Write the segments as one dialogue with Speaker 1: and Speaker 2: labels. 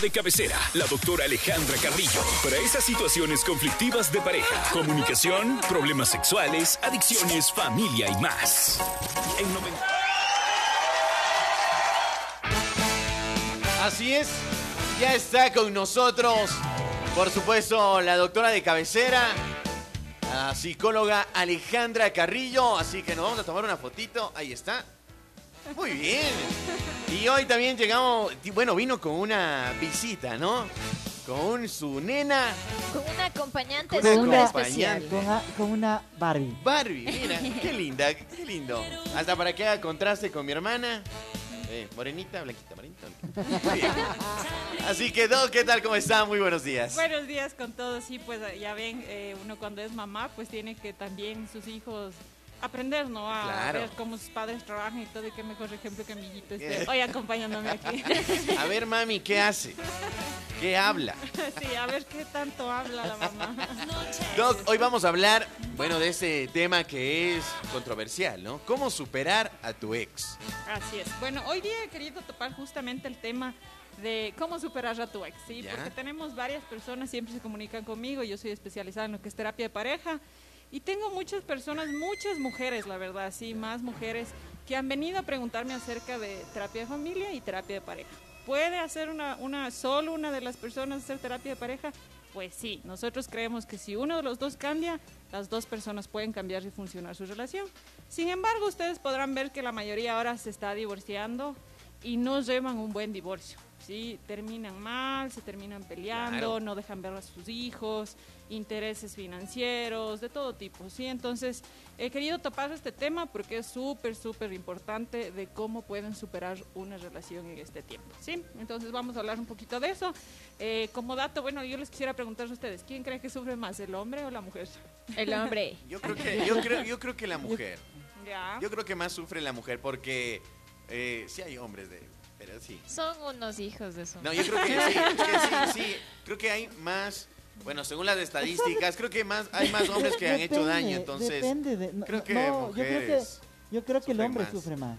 Speaker 1: de cabecera, la doctora Alejandra Carrillo, para esas situaciones conflictivas de pareja, comunicación, problemas sexuales, adicciones, familia y más. En 90...
Speaker 2: Así es, ya está con nosotros, por supuesto, la doctora de cabecera, la psicóloga Alejandra Carrillo. Así que nos vamos a tomar una fotito. Ahí está. Muy bien. Y hoy también llegamos, bueno, vino con una visita, ¿no? Con su nena.
Speaker 3: Con una acompañante
Speaker 2: Con una
Speaker 3: súper
Speaker 2: acompañante.
Speaker 3: especial.
Speaker 4: Con, a- con una Barbie.
Speaker 2: Barbie, mira, qué linda, qué lindo. Hasta para que haga contraste con mi hermana. Eh, morenita, blanquita, morenita. Muy bien. Así que, Doc, ¿qué tal? ¿Cómo está? Muy buenos días.
Speaker 5: Buenos días con todos. Sí, pues ya ven, eh, uno cuando es mamá, pues tiene que también sus hijos aprender, ¿no? A
Speaker 2: Claro.
Speaker 5: ver cómo sus padres trabajan y todo. Y qué mejor ejemplo que mi hijito esté hoy acompañándome aquí.
Speaker 2: A ver, mami, ¿qué hace? ¿Qué habla?
Speaker 5: sí, a ver qué tanto habla la mamá.
Speaker 2: Doc, hoy vamos a hablar, bueno, de ese tema que es controversial, ¿no? ¿Cómo superar a tu ex?
Speaker 5: Así es. Bueno, hoy día he querido topar justamente el tema de cómo superar a tu ex, ¿sí?
Speaker 2: Ya.
Speaker 5: Porque tenemos varias personas, siempre se comunican conmigo, yo soy especializada en lo que es terapia de pareja y tengo muchas personas, muchas mujeres, la verdad, sí, más mujeres que han venido a preguntarme acerca de terapia de familia y terapia de pareja. ¿Puede hacer una, una solo una de las personas hacer terapia de pareja? Pues sí, nosotros creemos que si uno de los dos cambia, las dos personas pueden cambiar y funcionar su relación. Sin embargo, ustedes podrán ver que la mayoría ahora se está divorciando y no llevan un buen divorcio. ¿Sí? Terminan mal, se terminan peleando,
Speaker 2: Claro.
Speaker 5: no dejan ver a sus hijos, intereses financieros, de todo tipo. ¿sí? Entonces, he querido topar este tema porque es súper, súper importante de cómo pueden superar una relación en este tiempo. ¿sí? Entonces, vamos a hablar un poquito de eso. Eh, como dato, bueno, yo les quisiera preguntar a ustedes, ¿quién cree que sufre más, el hombre o la mujer?
Speaker 3: El hombre.
Speaker 2: Yo creo que, yo creo, yo creo que la mujer.
Speaker 5: Ya.
Speaker 2: Yo creo que más sufre la mujer porque eh, sí hay hombres de... Pero sí.
Speaker 3: Son unos hijos de su.
Speaker 2: No, yo creo que sí, que sí, sí. Creo que hay más... Bueno, según las estadísticas, creo que más hay más hombres que han hecho daño, entonces...
Speaker 4: Depende de, no,
Speaker 2: creo que
Speaker 4: no, yo creo que, yo creo que el hombre
Speaker 2: más.
Speaker 4: sufre más.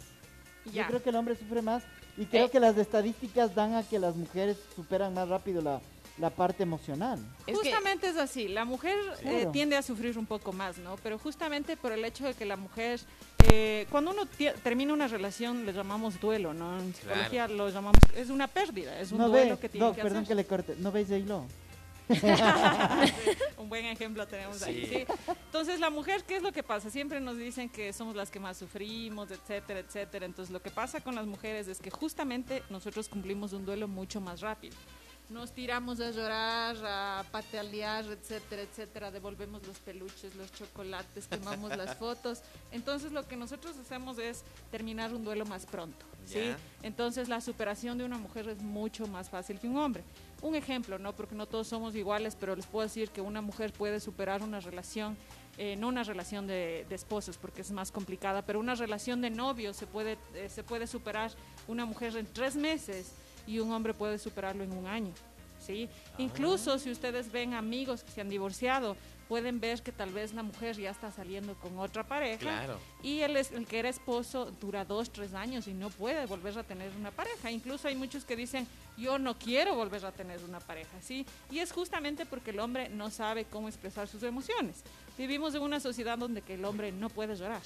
Speaker 5: Ya.
Speaker 4: Yo creo que el hombre sufre más y creo
Speaker 3: Eh.
Speaker 4: que las estadísticas dan a que las mujeres superan más rápido la, la parte emocional.
Speaker 3: Es que-
Speaker 5: justamente es así, la mujer eh,
Speaker 4: Claro.
Speaker 5: tiende a sufrir un poco más, ¿no? Pero justamente por el hecho de que la mujer, eh, cuando uno termina una relación, le llamamos duelo, ¿no? En psicología lo llamamos, es una pérdida, es un
Speaker 4: no
Speaker 5: duelo
Speaker 4: ve,
Speaker 5: que tiene
Speaker 4: Doc,
Speaker 5: que
Speaker 4: perdón
Speaker 5: hacer.
Speaker 4: que le corte, no veis hilo.
Speaker 5: un buen ejemplo tenemos ahí,
Speaker 2: Sí.
Speaker 5: ¿sí? Entonces, la mujer, ¿qué es lo que pasa? Siempre nos dicen que somos las que más sufrimos, etcétera, etcétera. Entonces, lo que pasa con las mujeres es que justamente nosotros cumplimos un duelo mucho más rápido. Nos tiramos a llorar, a patalear, etcétera, etcétera. Devolvemos los peluches, los chocolates, quemamos las fotos. Entonces, lo que nosotros hacemos es terminar un duelo más pronto, ¿sí? Entonces la superación de una mujer es mucho más fácil que un hombre. Un ejemplo, ¿no? Porque no todos somos iguales, pero les puedo decir que una mujer puede superar una relación, eh, no una relación de, de esposos, porque es más complicada, pero una relación de novios se puede, eh, se puede superar una mujer en tres meses y un hombre puede superarlo en un año. ¿sí? Incluso si ustedes ven amigos que se han divorciado, pueden ver que tal vez la mujer ya está saliendo con otra pareja
Speaker 2: Claro.
Speaker 5: y el, el que era esposo dura dos, tres años y no puede volver a tener una pareja. Incluso hay muchos que dicen, yo no quiero volver a tener una pareja, ¿sí? Y es justamente porque el hombre no sabe cómo expresar sus emociones. Vivimos en una sociedad donde que el hombre no puede llorar.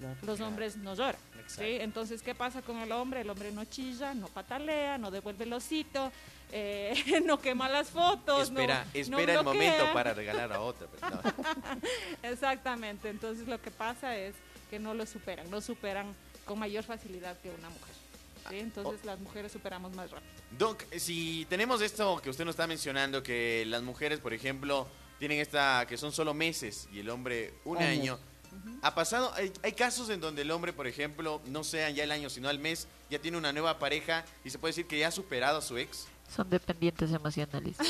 Speaker 4: Claro.
Speaker 5: Los hombres no lloran. ¿sí? Entonces, ¿qué pasa con el hombre? El hombre no chilla, no patalea, no devuelve el osito, eh, no quema las fotos. no-
Speaker 2: Espera,
Speaker 5: no
Speaker 2: espera el
Speaker 5: bloquea.
Speaker 2: momento para regalar a otra. pero no.
Speaker 5: Exactamente, entonces lo que pasa es que no lo superan, no superan con mayor facilidad que una mujer. ¿sí? Entonces las mujeres superamos más rápido.
Speaker 2: Doc, si tenemos esto que usted nos está mencionando, que las mujeres, por ejemplo, tienen esta, que son solo meses y el hombre un
Speaker 4: Años.
Speaker 2: año. Ha pasado, hay, hay casos en donde el hombre, por ejemplo, no sea ya el año, sino al mes, ya tiene una nueva pareja y se puede decir que ya ha superado a su ex.
Speaker 3: Son dependientes emocionales.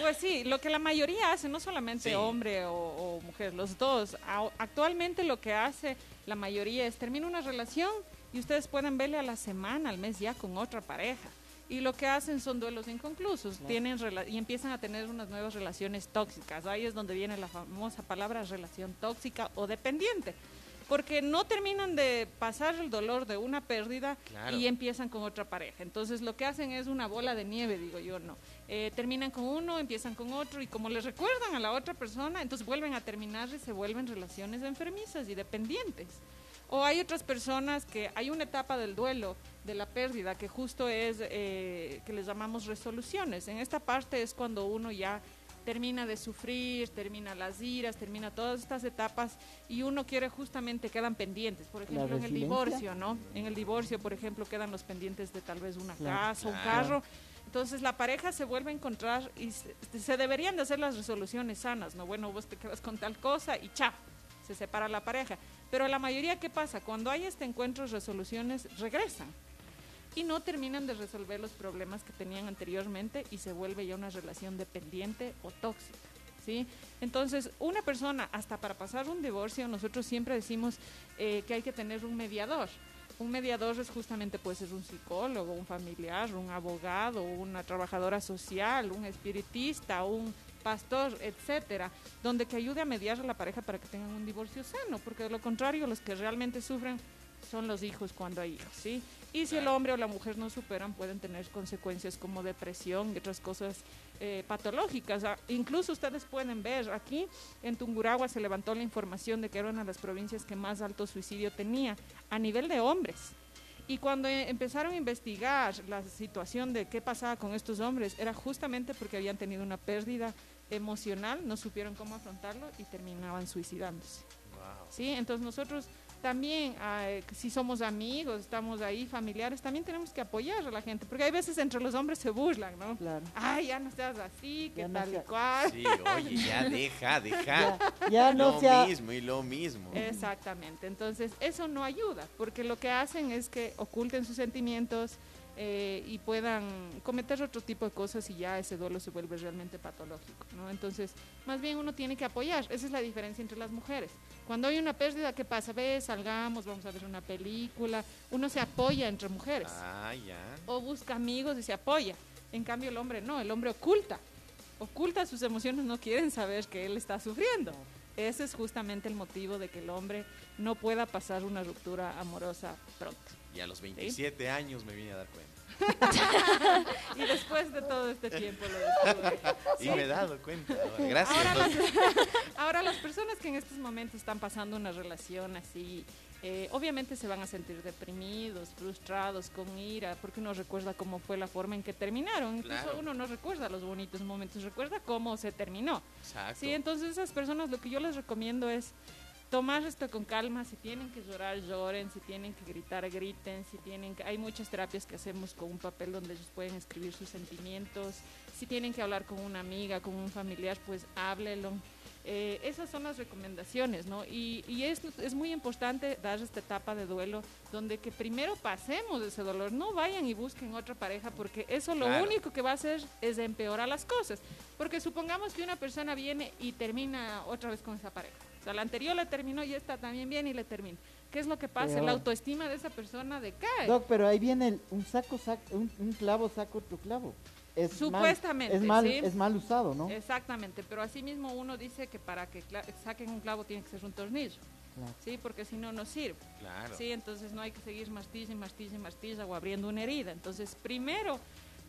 Speaker 5: Pues sí, lo que la mayoría hace, no solamente
Speaker 2: Sí.
Speaker 5: hombre o, o mujer, los dos. A- actualmente lo que hace la mayoría es termina una relación y ustedes pueden verle a la semana, al mes ya con otra pareja. Y lo que hacen son duelos inconclusos, tienen y empiezan a tener unas nuevas relaciones tóxicas. Ahí es donde viene la famosa palabra relación tóxica o dependiente. porque no terminan de pasar el dolor de una pérdida
Speaker 2: Claro.
Speaker 5: y empiezan con otra pareja. Entonces lo que hacen es una bola de nieve, digo yo, no. Eh, terminan con uno, empiezan con otro y como les recuerdan a la otra persona, entonces vuelven a terminar y se vuelven relaciones enfermizas y dependientes. O hay otras personas que hay una etapa del duelo, de la pérdida, que justo es, eh, que les llamamos resoluciones. En esta parte es cuando uno ya termina de sufrir, termina las iras, termina todas estas etapas y uno quiere justamente quedan pendientes. Por ejemplo, en el divorcio, ¿no? En el divorcio, por ejemplo, quedan los pendientes de tal vez una
Speaker 4: Claro.
Speaker 5: casa, un carro. Entonces la pareja se vuelve a encontrar y se, se deberían de hacer las resoluciones sanas, ¿no? Bueno, vos te quedas con tal cosa y chao, se separa la pareja. Pero la mayoría, ¿qué pasa? Cuando hay este encuentro, resoluciones, regresan y no terminan de resolver los problemas que tenían anteriormente y se vuelve ya una relación dependiente o tóxica. ¿sí? Entonces, una persona, hasta para pasar un divorcio, nosotros siempre decimos eh, que hay que tener un mediador. Un mediador es justamente puede ser un psicólogo, un familiar, un abogado, una trabajadora social, un espiritista, un pastor, etcétera, donde que ayude a mediar a la pareja para que tengan un divorcio sano, porque de lo contrario los que realmente sufren son los hijos cuando hay hijos, ¿sí? Y si el hombre o la mujer no superan, pueden tener consecuencias como depresión y otras cosas eh, patológicas. Ah, incluso ustedes pueden ver, aquí en Tungurahua se levantó la información de que era una de las provincias que más alto suicidio tenía a nivel de hombres. Y cuando eh, empezaron a investigar la situación de qué pasaba con estos hombres, era justamente porque habían tenido una pérdida emocional, no supieron cómo afrontarlo y terminaban suicidándose.
Speaker 2: Wow.
Speaker 5: ¿sí? Entonces nosotros también, eh, si somos amigos, estamos ahí, familiares, también tenemos que apoyar a la gente, porque hay veces entre los hombres se burlan, ¿no?
Speaker 4: Claro.
Speaker 5: Ay, ya no seas así, que
Speaker 4: Ya no
Speaker 5: tal y
Speaker 4: sea-
Speaker 5: cual.
Speaker 2: Sí, oye, ya deja, deja.
Speaker 4: Ya, ya no
Speaker 2: lo
Speaker 4: sea.
Speaker 2: mismo y lo mismo.
Speaker 5: Exactamente, entonces eso no ayuda, porque lo que hacen es que oculten sus sentimientos eh, y puedan cometer otro tipo de cosas y ya ese duelo se vuelve realmente patológico, ¿no? Entonces, más bien uno tiene que apoyar, esa es la diferencia entre las mujeres. Cuando hay una pérdida, ¿qué pasa? Ve, salgamos, vamos a ver una película, uno se apoya entre mujeres
Speaker 2: Ah, ya.
Speaker 5: o busca amigos y se apoya. En cambio el hombre no, el hombre oculta, oculta sus emociones, no quieren saber que él está sufriendo. Ese es justamente el motivo de que el hombre no pueda pasar una ruptura amorosa pronto.
Speaker 2: Y a los 27 años me vine a dar cuenta.
Speaker 5: Y después de todo este tiempo lo descubrí.
Speaker 2: Y me he dado cuenta. ahora. Gracias.
Speaker 5: Ahora las,
Speaker 2: doctor.
Speaker 5: ahora las personas que en estos momentos están pasando una relación así, eh, obviamente se van a sentir deprimidos, frustrados, con ira, porque uno recuerda cómo fue la forma en que terminaron. Incluso
Speaker 2: Claro.
Speaker 5: uno no recuerda los bonitos momentos, recuerda cómo se terminó.
Speaker 2: Exacto.
Speaker 5: Sí, entonces esas personas lo que yo les recomiendo es tomar esto con calma, si tienen que llorar, lloren, si tienen que gritar, griten, si tienen que... Hay muchas terapias que hacemos con un papel donde ellos pueden escribir sus sentimientos, si tienen que hablar con una amiga, con un familiar, pues háblelo. Eh, esas son las recomendaciones, ¿no? Y, y es, es muy importante dar esta etapa de duelo donde que primero pasemos ese dolor, no vayan y busquen otra pareja porque eso lo
Speaker 2: Claro.
Speaker 5: único que va a hacer es empeorar las cosas. Porque supongamos que una persona viene y termina otra vez con esa pareja. O sea, la anterior la terminó y esta también viene y le termina. ¿Qué es lo que pasa?
Speaker 4: Peor.
Speaker 5: La autoestima de esa persona decae.
Speaker 4: Doc, pero ahí viene el- un saco, sac- un, un clavo, saco otro clavo. Es mal-
Speaker 5: Supuestamente,
Speaker 4: es mal,
Speaker 5: sí.
Speaker 4: es mal usado, ¿no?
Speaker 5: Exactamente, pero asimismo uno dice que para que saquen un clavo tiene que ser un tornillo,
Speaker 4: Claro.
Speaker 5: ¿sí? Porque si no, no sirve.
Speaker 2: Claro.
Speaker 5: Sí, entonces no hay que seguir martilla, y martilla o abriendo una herida. Entonces, primero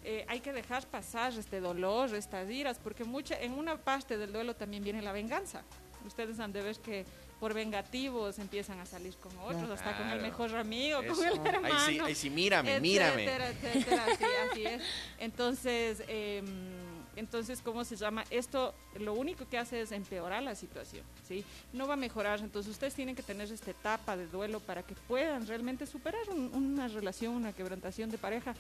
Speaker 5: eh, hay que dejar pasar este dolor, estas iras, porque mucha, en una parte del duelo también viene la venganza. Ustedes han de ver que por vengativos empiezan a salir con otros,
Speaker 4: Claro.
Speaker 5: hasta con el mejor amigo,
Speaker 2: Eso.
Speaker 5: con el
Speaker 2: Ahí
Speaker 5: hermano.
Speaker 2: sí, ahí sí, mírame, mírame.
Speaker 5: etcétera, etcétera, sí, así es. Entonces, eh, entonces, ¿cómo se llama? Esto lo único que hace es empeorar la situación, ¿sí? No va a mejorar. Entonces, ustedes tienen que tener esta etapa de duelo para que puedan realmente superar un- una relación, una quebrantación de pareja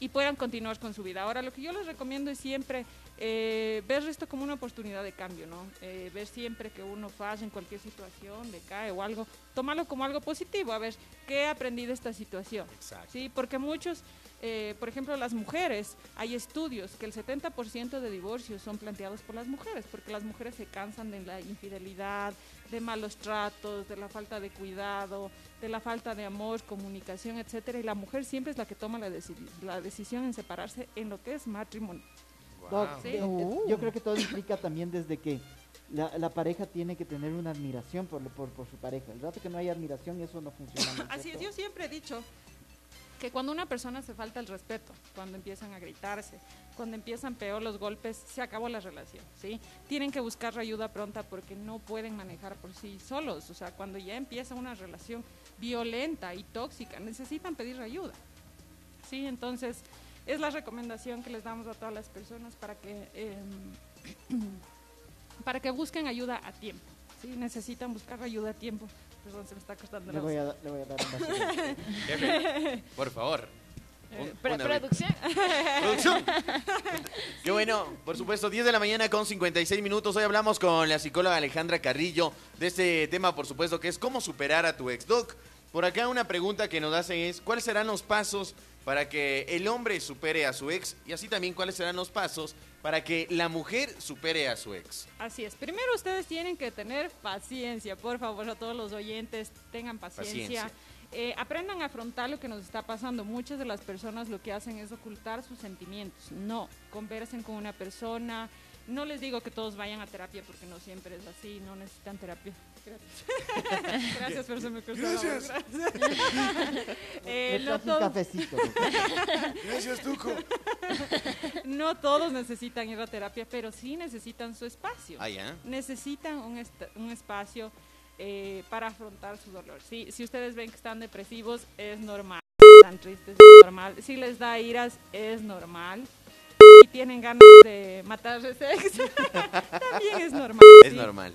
Speaker 5: y puedan continuar con su vida. Ahora, lo que yo les recomiendo es siempre eh, ver esto como una oportunidad de cambio, ¿no? Eh, ver siempre que uno falla en cualquier situación, decae o algo, tomarlo como algo positivo, a ver qué he aprendido de esta situación.
Speaker 2: Exacto.
Speaker 5: Sí, porque muchos, eh, por ejemplo, las mujeres, hay estudios que el 70% de divorcios son planteados por las mujeres, porque las mujeres se cansan de la infidelidad, de malos tratos, de la falta de cuidado, de la falta de amor, comunicación, etcétera, y la mujer siempre es la que toma la, deci- la decisión en separarse en lo que es matrimonio.
Speaker 2: Wow.
Speaker 5: Sí.
Speaker 4: eh, yo creo que todo implica también desde que la, la pareja tiene que tener una admiración por, por, por su pareja. El rato que no hay admiración, eso no funciona. ¿no es
Speaker 5: Así es, yo siempre he dicho que cuando una persona se falta el respeto, cuando empiezan a gritarse, cuando empiezan peor los golpes, se acabó la relación, ¿sí? Tienen que buscar ayuda pronta porque no pueden manejar por sí solos, o sea, cuando ya empieza una relación violenta y tóxica, necesitan pedir ayuda, ¿sí? Entonces, es la recomendación que les damos a todas las personas para que, em, para que busquen ayuda a tiempo, ¿sí? Necesitan buscar ayuda a tiempo. Perdón, se me está costando
Speaker 4: Le
Speaker 5: la
Speaker 4: voy, a, le voy a dar un
Speaker 2: Jefe, por favor. Un-
Speaker 3: Eh, producción.
Speaker 2: Producción. Qué bueno, por supuesto, 10 de la mañana con 56 minutos. Hoy hablamos con la psicóloga Alejandra Carrillo de este tema, por supuesto, que es cómo superar a tu ex. Doc, por acá una pregunta que nos hacen es, ¿cuáles serán los pasos para que el hombre supere a su ex? Y así también, ¿cuáles serán los pasos para que la mujer supere a su ex?
Speaker 5: Así es. Primero ustedes tienen que tener paciencia, por favor, a todos los oyentes, tengan paciencia.
Speaker 2: Paciencia.
Speaker 5: Eh, aprendan a afrontar lo que nos está pasando. Muchas de las personas lo que hacen es ocultar sus sentimientos. No, conversen con una persona. No les digo que todos vayan a terapia porque no siempre es así, no necesitan terapia. Gracias, Gracias pero se me cruzó. Gracias. Eh, no
Speaker 4: un
Speaker 5: todos-
Speaker 4: cafecito.
Speaker 2: Gracias, Tuco.
Speaker 5: no todos necesitan ir a terapia, pero sí necesitan su espacio.
Speaker 2: Ah, ya.
Speaker 5: necesitan un, est- un espacio eh, para afrontar su dolor. ¿sí? Si ustedes ven que están depresivos, es normal. Están tristes, es normal. Si les da iras, es normal. Tienen ganas de matarse sexo, también es normal.
Speaker 2: Es
Speaker 5: ¿sí?
Speaker 2: normal.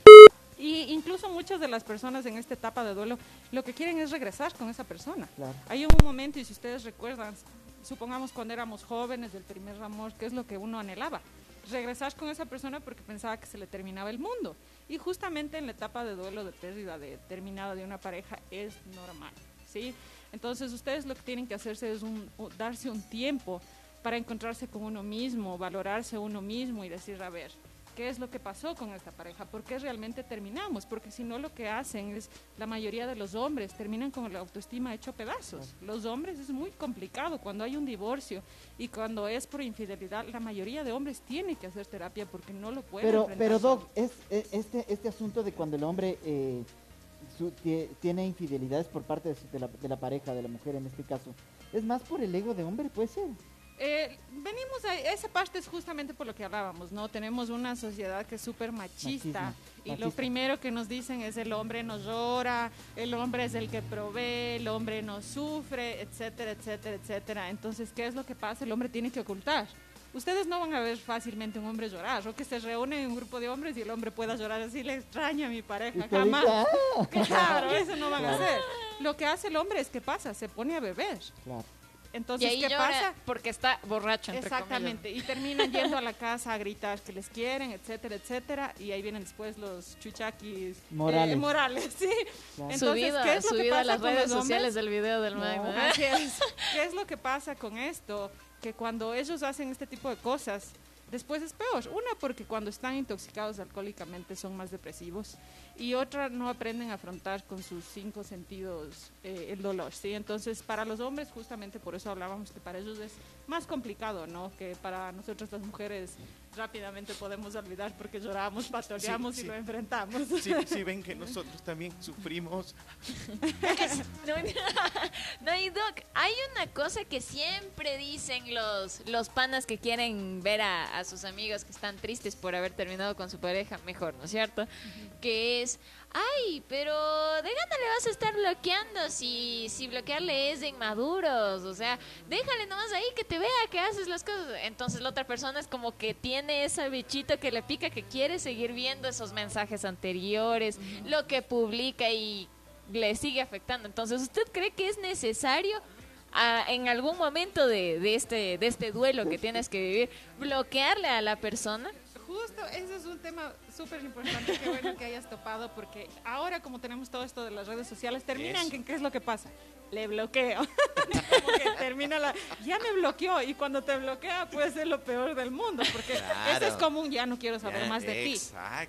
Speaker 5: Y incluso muchas de las personas en esta etapa de duelo lo que quieren es regresar con esa persona.
Speaker 4: Claro.
Speaker 5: Hay un momento, y si ustedes recuerdan, supongamos cuando éramos jóvenes del primer amor, ¿qué es lo que uno anhelaba? Regresar con esa persona porque pensaba que se le terminaba el mundo. Y justamente en la etapa de duelo, de pérdida de, terminada de una pareja, es normal, ¿sí? Entonces ustedes lo que tienen que hacerse es un- darse un tiempo para encontrarse con uno mismo, valorarse uno mismo y decir, a ver, ¿qué es lo que pasó con esta pareja? ¿Por qué realmente terminamos? Porque si no lo que hacen es, la mayoría de los hombres terminan con la autoestima hecho pedazos. Los hombres es muy complicado cuando hay un divorcio y cuando es por infidelidad, la mayoría de hombres tienen que hacer terapia porque no lo pueden
Speaker 4: Pero, pero. Doc, es, este, este asunto de cuando el hombre eh, su- tie- tiene infidelidades por parte de, su- de la, de la pareja, de la mujer en este caso, ¿es más por el ego de hombre? Puede ser.
Speaker 5: Eh, venimos a esa parte es justamente por lo que hablábamos, ¿no? Tenemos una sociedad que es súper machista
Speaker 4: Machismo,
Speaker 5: y lo primero que nos dicen es el hombre no llora, el hombre es el que provee, el hombre no sufre, etcétera, etcétera, etcétera. Entonces, ¿qué es lo que pasa? El hombre tiene que ocultar. Ustedes no van a ver fácilmente un hombre llorar, o que se reúne en un grupo de hombres y el hombre pueda llorar así, le extraña a mi pareja, jamás.
Speaker 4: ¡ah!
Speaker 5: Claro, eso no van a
Speaker 4: Claro.
Speaker 5: hacer. Lo que hace el hombre es que pasa, se pone a beber.
Speaker 4: Claro.
Speaker 5: Entonces, ¿qué
Speaker 3: llora
Speaker 5: pasa?
Speaker 3: porque está borracho, entre
Speaker 5: Exactamente, y terminan yendo a la casa a gritar que les quieren, etcétera, etcétera, y ahí vienen después los chuchaquis
Speaker 4: Morales.
Speaker 5: eh, morales, sí.
Speaker 4: Claro.
Speaker 3: comillas.
Speaker 5: Entonces,
Speaker 3: Subido,
Speaker 5: ¿qué es lo que
Speaker 3: subido a
Speaker 5: pasa
Speaker 3: las
Speaker 5: con
Speaker 3: redes
Speaker 5: los
Speaker 3: sociales del video del
Speaker 4: No.
Speaker 3: Magno.
Speaker 5: Así es. ¿Qué es lo que pasa con esto? Que cuando ellos hacen este tipo de cosas, después es peor. Una, porque cuando están intoxicados alcohólicamente son más depresivos. Y otra, no aprenden a afrontar con sus cinco sentidos eh, el dolor, ¿sí? Entonces, para los hombres, justamente por eso hablábamos que para ellos es más complicado, ¿no? Que para nosotros las mujeres rápidamente podemos olvidar porque lloramos, patoleamos
Speaker 2: Sí,
Speaker 5: y lo enfrentamos.
Speaker 2: Sí, sí, ven que nosotros también sufrimos.
Speaker 3: No, no, y Doc, hay una cosa que siempre dicen los, los panas que quieren ver a, a sus amigos que están tristes por haber terminado con su pareja, mejor, ¿no es cierto? Que es, ay, pero de gana le vas a estar bloqueando si, si bloquearle es de inmaduros, o sea, déjale nomás ahí que te vea que haces las cosas. Entonces la otra persona es como que tiene esa bichito que le pica, que quiere seguir viendo esos mensajes anteriores, lo que publica y le sigue afectando. Entonces, ¿usted cree que es necesario ah, en algún momento de, de este, de este duelo que tienes que vivir, bloquearle a la persona?
Speaker 5: Justo, ese es un tema súper importante, qué bueno que hayas topado, porque ahora como tenemos todo esto de las redes sociales, terminan
Speaker 2: Eso.
Speaker 5: qué es lo que pasa. Le bloqueo. Como que termina la... Ya me bloqueó y cuando te bloquea puede ser lo peor del mundo, porque
Speaker 2: Claro.
Speaker 5: eso es común, ya no quiero saber
Speaker 2: Ya,
Speaker 5: más de ti.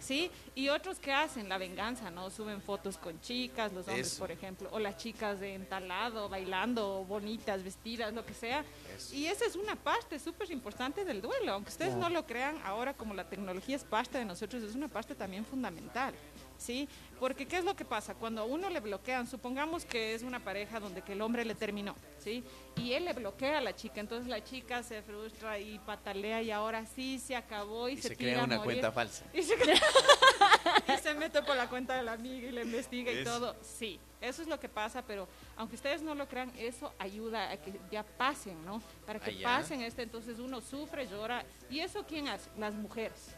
Speaker 5: ¿Sí? Y otros que hacen la venganza, ¿no? Suben fotos con chicas, los hombres,
Speaker 2: Eso.
Speaker 5: por ejemplo, o las chicas de entalado, bailando, bonitas, vestidas, lo que sea.
Speaker 2: Eso.
Speaker 5: Y esa es una parte súper importante del duelo. Aunque ustedes
Speaker 4: Claro.
Speaker 5: no lo crean, ahora como la tecnología es parte de nosotros, es una parte también fundamental. ¿Sí? Porque ¿qué es lo que pasa? Cuando a uno le bloquean, supongamos que es una pareja donde que el hombre le terminó, ¿sí? Y él le bloquea a la chica, entonces la chica se frustra y patalea y ahora sí se acabó y,
Speaker 2: Y se
Speaker 5: tira
Speaker 2: crea
Speaker 5: a
Speaker 2: una
Speaker 5: morir.
Speaker 2: cuenta falsa.
Speaker 5: Y se, y se mete por la cuenta de la amiga y le investiga y todo. Sí, eso es lo que pasa, pero aunque ustedes no lo crean, eso ayuda a que ya pasen, ¿no? Para que
Speaker 2: Ah,
Speaker 5: pasen este, entonces uno sufre, llora. ¿Y eso quién hace? Las mujeres.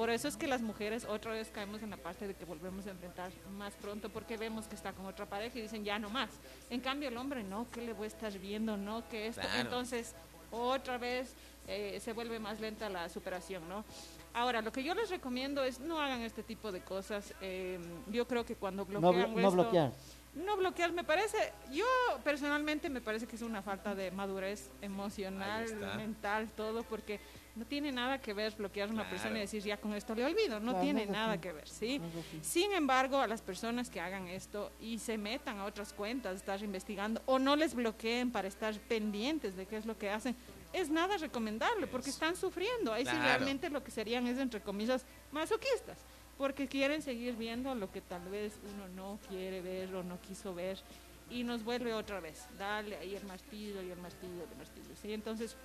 Speaker 5: Por eso es que las mujeres otra vez caemos en la parte de que volvemos a enfrentar más pronto porque vemos que está con otra pareja y dicen ya no más. En cambio el hombre no, que le voy a estar viendo, no, que esto.
Speaker 2: Claro.
Speaker 5: Entonces otra vez eh, se vuelve más lenta la superación, ¿no? Ahora, lo que yo les recomiendo es no hagan este tipo de cosas. eh, yo creo que cuando
Speaker 4: No,
Speaker 5: bloquean
Speaker 4: blo- no
Speaker 5: esto-
Speaker 4: bloquear.
Speaker 5: no bloquear, me parece, yo personalmente me parece que es una falta de madurez emocional, mental, todo, porque no tiene nada que ver bloquear a una
Speaker 2: Claro.
Speaker 5: persona y decir ya con esto le olvido, no
Speaker 4: Claro,
Speaker 5: tiene nada que ver, ¿sí? Sin embargo, a las personas que hagan esto y se metan a otras cuentas, estar investigando o no les bloqueen para estar pendientes de qué es lo que hacen, es nada recomendable porque están sufriendo. Ahí sí realmente lo que serían es, entre comillas, masoquistas, porque quieren seguir viendo lo que tal vez uno no quiere ver o no quiso ver y nos vuelve otra vez, dale ahí el martillo y el martillo y el martillo. ¿sí? Entonces,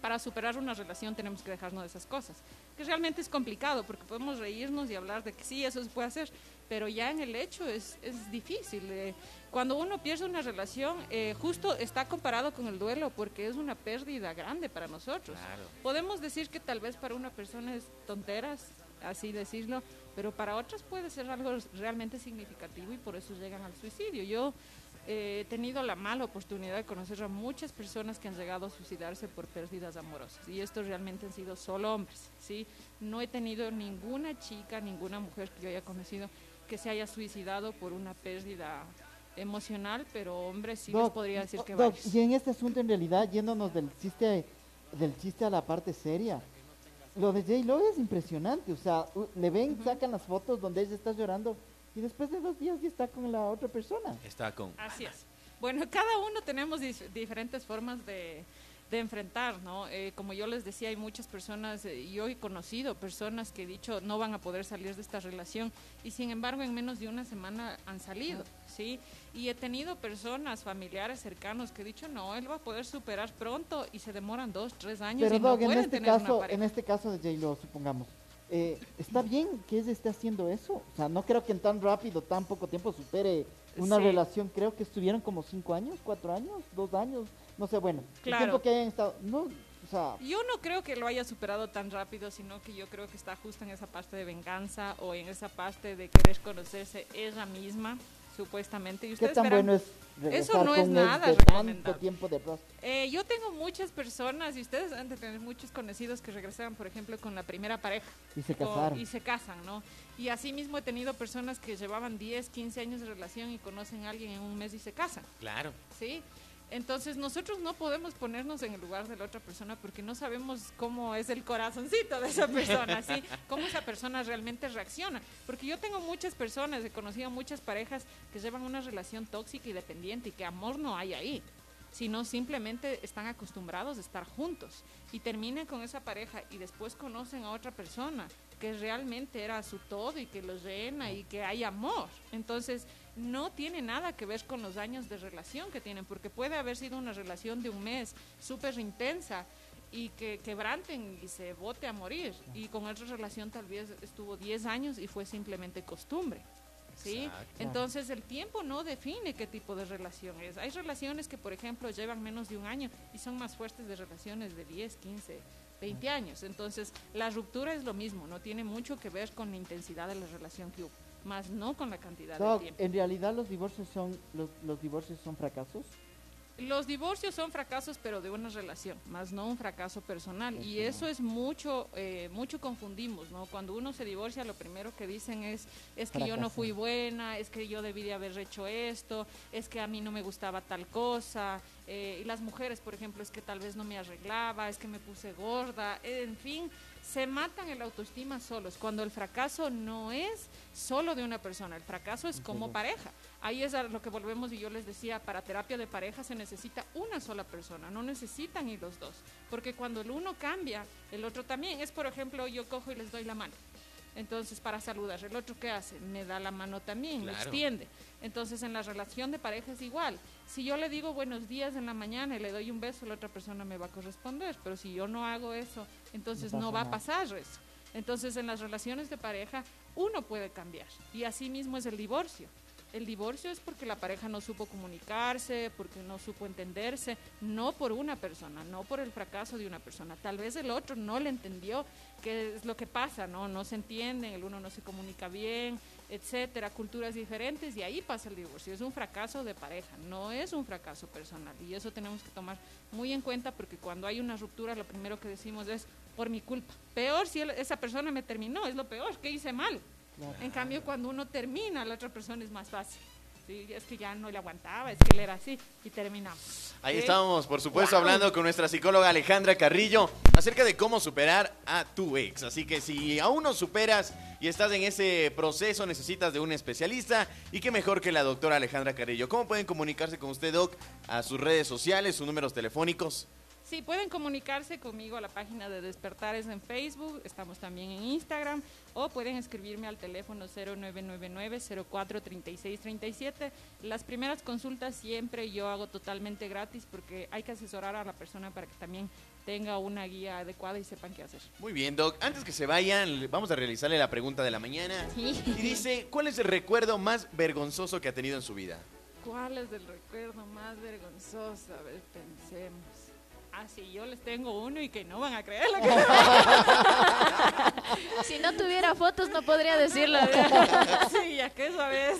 Speaker 5: para superar una relación tenemos que dejarnos de esas cosas, que realmente es complicado porque podemos reírnos y hablar de que sí, eso se puede hacer, pero ya en el hecho es, es difícil. eh. Cuando uno pierde una relación, eh, justo está comparado con el duelo porque es una pérdida grande para nosotros.
Speaker 2: Claro.
Speaker 5: Podemos decir que tal vez para una persona es tonteras, así decirlo, pero para otras puede ser algo realmente significativo y por eso llegan al suicidio. Yo eh, he tenido la mala oportunidad de conocer a muchas personas que han llegado a suicidarse por pérdidas amorosas y estos realmente han sido solo hombres, ¿sí? No he tenido ninguna chica, ninguna mujer que yo haya conocido que se haya suicidado por una pérdida emocional, pero hombres sí les
Speaker 4: Doc,
Speaker 5: podría decir
Speaker 4: oh,
Speaker 5: que
Speaker 4: Doc,
Speaker 5: varios.
Speaker 4: y en este asunto en realidad, yéndonos del chiste, del chiste a la parte seria, lo de J-Lo es impresionante, o sea, le ven, sacan las fotos donde ella está llorando y después de dos días ya está con la otra persona.
Speaker 2: Está con.
Speaker 5: Así es. Bueno, cada uno tenemos dif- diferentes formas de, de enfrentar, ¿no? Eh, como yo les decía, hay muchas personas, eh, yo he conocido personas que he dicho no van a poder salir de esta relación y sin embargo en menos de una semana han salido, ¿sí? Y he tenido personas, familiares cercanos que he dicho no, él va a poder superar pronto y se demoran dos, tres años
Speaker 4: Pero
Speaker 5: y no
Speaker 4: en
Speaker 5: pueden
Speaker 4: este
Speaker 5: tener una
Speaker 4: caso,
Speaker 5: pareja.
Speaker 4: en este caso de J-Lo, supongamos, eh, ¿está bien que ella esté haciendo eso? O sea, no creo que en tan rápido, tan poco tiempo supere una
Speaker 5: Sí.
Speaker 4: relación, creo que estuvieron como cinco años, cuatro años, dos años, no sé, bueno,
Speaker 5: Claro.
Speaker 4: el tiempo que hayan estado, no, o sea,
Speaker 5: Yo no creo que lo haya superado tan rápido, sino que yo creo que está justo en esa parte de venganza o en esa parte de querer conocerse ella misma, supuestamente. Y
Speaker 4: ¿qué
Speaker 5: ustedes
Speaker 4: tan
Speaker 5: verán,
Speaker 4: bueno es regresar
Speaker 5: no
Speaker 4: con
Speaker 5: es nada
Speaker 4: de tanto tiempo detrás?
Speaker 5: eh, yo tengo muchas personas, y ustedes han de tener muchos conocidos que regresaron, por ejemplo, con la primera pareja.
Speaker 4: Y se
Speaker 5: o-
Speaker 4: casaron.
Speaker 5: y se casan, ¿no? Y así mismo he tenido personas que llevaban 10, 15 años de relación y conocen a alguien en un mes y se casan.
Speaker 2: Claro.
Speaker 5: ¿sí? Entonces nosotros no podemos ponernos en el lugar de la otra persona porque no sabemos cómo es el corazoncito de esa persona, ¿sí? Cómo esa persona realmente reacciona. Porque yo tengo muchas personas, he conocido muchas parejas que llevan una relación tóxica y dependiente y que amor no hay ahí sino simplemente están acostumbrados a estar juntos y terminan con esa pareja y después conocen a otra persona que realmente era su todo y que los llena y que hay amor. Entonces, no tiene nada que ver con los años de relación que tienen, porque puede haber sido una relación de un mes súper intensa y que quebranten y se bote a morir. Y con otra relación tal vez estuvo 10 años y fue simplemente costumbre. ¿sí?
Speaker 2: Exacto.
Speaker 5: Entonces el tiempo no define qué tipo de relación es. Hay relaciones que, por ejemplo, llevan menos de un año y son más fuertes de relaciones de 10, 15, 20 años. Entonces la ruptura es lo mismo, no tiene mucho que ver con la intensidad de la relación que hubo, más no con la cantidad
Speaker 4: Doc,
Speaker 5: de tiempo.
Speaker 4: ¿en realidad los divorcios son los, los divorcios son fracasos?
Speaker 5: Los divorcios son fracasos, pero de una relación, más no un fracaso personal. Y eso es mucho, eh, mucho confundimos, ¿no? Cuando uno se divorcia, lo primero que dicen es, es que yo no fui buena, es que yo debí de haber hecho esto, es que a mí no me gustaba tal cosa. Eh, y las mujeres, por ejemplo, es que tal vez no me arreglaba, es que me puse gorda, en fin, se matan el autoestima solos, cuando el fracaso no es solo de una persona, el fracaso es como pareja. Ahí es a lo que volvemos y yo les decía, para terapia de pareja se necesita una sola persona, no necesitan ir los dos, porque cuando el uno cambia, el otro también. Es, por ejemplo, yo cojo y les doy la mano. Entonces, para saludar, ¿el otro qué hace? Me da la mano también, me extiende. Entonces, en la relación de pareja es igual. Si yo le digo buenos días en la mañana y le doy un beso, la otra persona me va a corresponder. Pero si yo no hago eso, entonces no, va a pasar eso. Entonces, en las relaciones de pareja, uno puede cambiar. Y así mismo es el divorcio. El divorcio es porque la pareja no supo comunicarse, porque no supo entenderse, no por una persona, no por el fracaso de una persona. Tal vez el otro no le entendió qué es lo que pasa, ¿no? No se entienden, el uno no se comunica bien, etcétera, culturas diferentes y ahí pasa el divorcio. Es un fracaso de pareja, no es un fracaso personal y eso tenemos que tomar muy en cuenta porque cuando hay una ruptura lo primero que decimos es por mi culpa. Peor si esa persona me terminó, es lo peor, que hice mal. En cambio, cuando uno termina, la otra persona es más fácil. Sí, es que ya no le aguantaba, es que él era así y terminamos.
Speaker 2: Ahí estamos, por supuesto, hablando con nuestra psicóloga Alejandra Carrillo acerca de cómo superar a tu ex. Así que si aún no superas y estás en ese proceso, necesitas de un especialista y qué mejor que la doctora Alejandra Carrillo. ¿Cómo pueden comunicarse con usted, Doc? A sus redes sociales, sus números telefónicos.
Speaker 5: Sí, pueden comunicarse conmigo a la página de Despertares en Facebook, estamos también en Instagram, o pueden escribirme al teléfono 0999-043637. Las primeras consultas siempre yo hago totalmente gratis porque hay que asesorar a la persona para que también tenga una guía adecuada y sepan qué hacer.
Speaker 2: Muy bien, Doc. Antes que se vayan, vamos a realizarle la pregunta de la mañana. Y dice, ¿cuál es el recuerdo más vergonzoso que ha tenido en su vida?
Speaker 5: ¿Cuál es el recuerdo más vergonzoso? A ver, pensemos. Ah, sí, yo les tengo uno y que no van a creerlo.
Speaker 3: si no tuviera fotos no podría decirlo.
Speaker 5: sí, ya que sabes.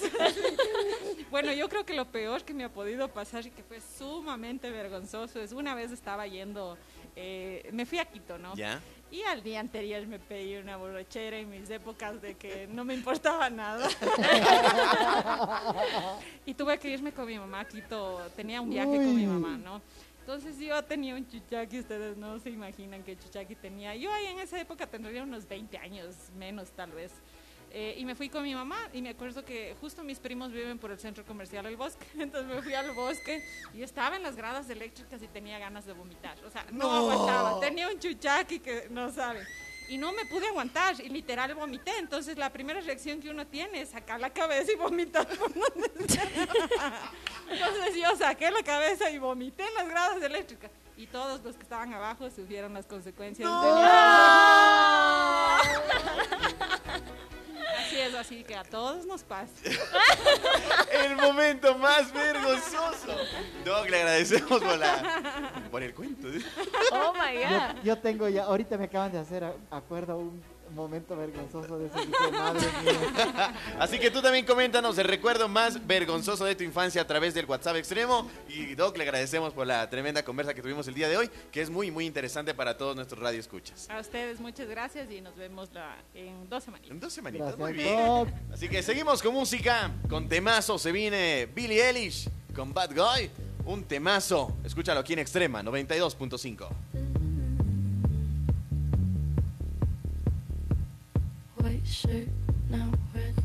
Speaker 5: bueno, yo creo que lo peor que me ha podido pasar y que fue sumamente vergonzoso es una vez estaba yendo, eh, me fui a Quito, ¿no?
Speaker 2: Ya.
Speaker 5: Y al día anterior me pedí una borrachera en mis épocas de que no me importaba nada. y tuve que irme con mi mamá a Quito. Tenía un viaje con mi mamá, ¿no? Entonces yo tenía un chuchaqui, ustedes no se imaginan qué chuchaqui tenía. Yo ahí en esa época tendría unos 20 años, menos tal vez. Eh, y me fui con mi mamá y me acuerdo que justo mis primos viven por el centro comercial El Bosque. Entonces me fui al bosque y estaba en las gradas eléctricas y tenía ganas de vomitar. O sea, no, aguantaba. Tenía un chuchaqui que no sabe y no me pude aguantar y literal vomité. Entonces la primera reacción que uno tiene es sacar la cabeza y vomitar. Entonces yo saqué la cabeza y vomité en las gradas eléctricas. Y todos los que estaban abajo sufrieron las consecuencias de Así es, así que a todos nos pasa.
Speaker 2: el momento más vergonzoso. Doc, le agradecemos por, la, por el cuento.
Speaker 3: Oh my God.
Speaker 4: Yo, yo, tengo ya, ahorita me acaban de hacer acuerdo un momento vergonzoso de ese tipo, madre mía.
Speaker 2: Así que tú también coméntanos el recuerdo más vergonzoso de tu infancia a través del WhatsApp extremo. Y Doc, le agradecemos por la tremenda conversa que tuvimos el día de hoy, que es muy, muy interesante para todos nuestros radioescuchas.
Speaker 5: A ustedes muchas gracias y nos vemos en dos semanitas.
Speaker 2: En dos semanitas, muy bien. Así que seguimos con música, con temazo. Se viene Billie Eilish con Bad Guy. Un temazo. Escúchalo aquí en Extrema 92.5.
Speaker 6: white shirt now